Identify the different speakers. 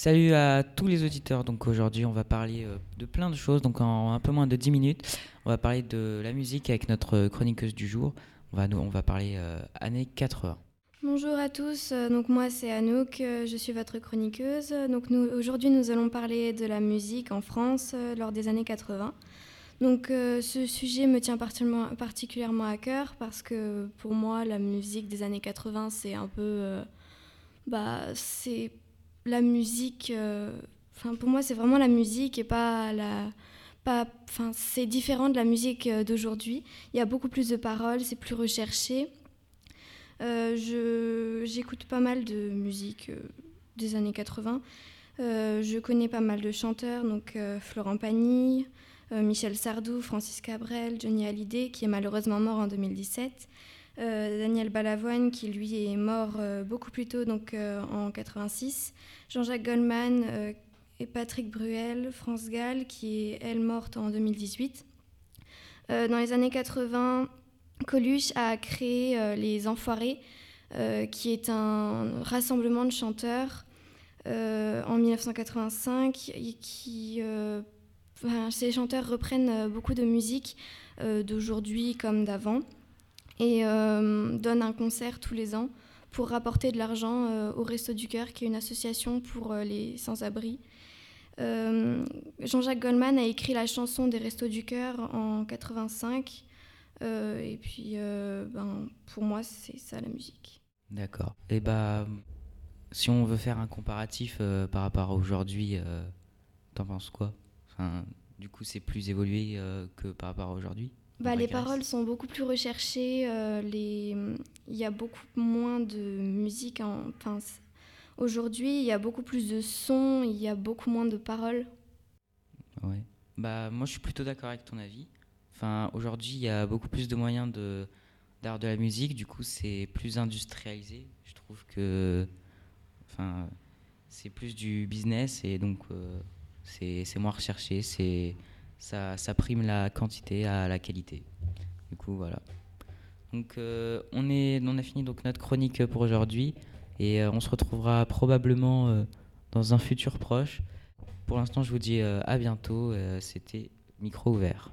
Speaker 1: Salut à tous les auditeurs. Donc aujourd'hui, on va parler euh, de plein de choses. Donc en un peu moins de 10 minutes, on va parler de la musique avec notre chroniqueuse du jour. On va, on va parler euh, années 80.
Speaker 2: Bonjour à tous, euh, donc moi c'est Anouk, je suis votre chroniqueuse. Donc aujourd'hui nous allons parler de la musique en France lors des années 80. Donc ce sujet me tient particulièrement, particulièrement à cœur parce que pour moi la musique des années 80 c'est un peu... bah c'est la musique, euh, pour moi c'est vraiment la musique et pas la, c'est différent de la musique euh, d'aujourd'hui. Il y a beaucoup plus de paroles, c'est plus recherché. Euh, j'écoute pas mal de musique des années 80. je connais pas mal de chanteurs, donc Florent Pagny, Michel Sardou, Francis Cabrel, Johnny Hallyday, qui est malheureusement mort en 2017. Euh, Daniel Balavoine, qui lui est mort euh, beaucoup plus tôt, donc euh, en 86, Jean-Jacques Goldman et Patrick Bruel, France Gall, qui est elle morte en 2018. dans les années 80, Coluche a créé Les Enfoirés, qui est un rassemblement de chanteurs en 1985 qui ces chanteurs reprennent beaucoup de musique d'aujourd'hui comme d'avant et euh, donne un concert tous les ans pour rapporter de l'argent euh, au Resto du Cœur, qui est une association pour euh, les sans-abri. Jean-Jacques Goldman a écrit la chanson des Restos du Cœur en 85. et puis, ben, pour moi, c'est ça la musique.
Speaker 1: D'accord. Et bah, si on veut faire un comparatif par rapport à aujourd'hui, t'en penses quoi? Du coup, c'est plus évolué que par rapport à aujourd'hui?
Speaker 2: Bah, les paroles sont beaucoup plus recherchées. Euh, les... Il y a beaucoup moins de musique. En... Enfin, Aujourd'hui, il y a beaucoup plus de sons, il y a beaucoup moins de paroles.
Speaker 1: Ouais. Bah, moi, je suis plutôt d'accord avec ton avis. Enfin, aujourd'hui, il y a beaucoup plus de moyens de d'art de la musique. Du coup, c'est plus industrialisé. Je trouve que, enfin, c'est plus du business et donc euh, c'est moins recherché. C'est ça, prime la quantité à la qualité. Du coup, voilà. Donc, euh, on a fini donc notre chronique pour aujourd'hui et euh, on se retrouvera probablement euh, dans un futur proche. Pour l'instant, je vous dis à bientôt. C'était micro ouvert.